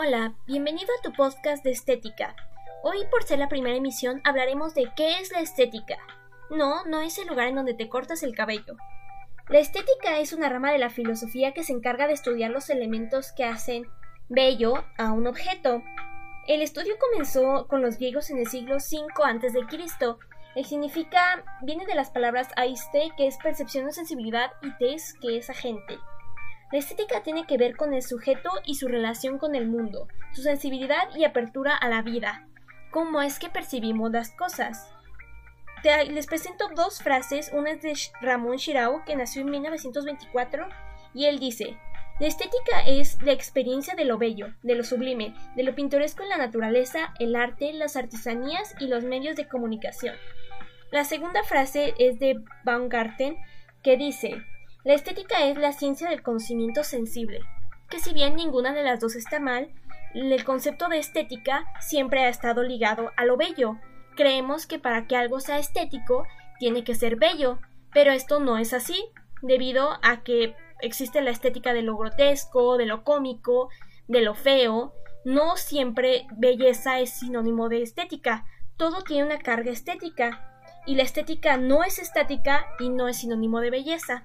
Hola, bienvenido a tu podcast de estética. Hoy, por ser la primera emisión, hablaremos de qué es la estética. No, no es el lugar en donde te cortas el cabello. La estética es una rama de la filosofía que se encarga de estudiar los elementos que hacen bello a un objeto. El estudio comenzó con los griegos en el siglo V a.C. El significa viene de las palabras aiste, que es percepción o sensibilidad, y tes, que es agente. La estética tiene que ver con el sujeto y su relación con el mundo, su sensibilidad y apertura a la vida. ¿Cómo es que percibimos las cosas? les presento dos frases, una es de Ramón Shirao, que nació en 1924, y él dice, la estética es la experiencia de lo bello, de lo sublime, de lo pintoresco en la naturaleza, el arte, las artesanías y los medios de comunicación. La segunda frase es de Baumgarten, que dice, la estética es la ciencia del conocimiento sensible, que si bien ninguna de las dos está mal, el concepto de estética siempre ha estado ligado a lo bello. Creemos que para que algo sea estético tiene que ser bello, pero esto no es así, debido a que existe la estética de lo grotesco, de lo cómico, de lo feo. No siempre belleza es sinónimo de estética, todo tiene una carga estética, y la estética no es estática y no es sinónimo de belleza.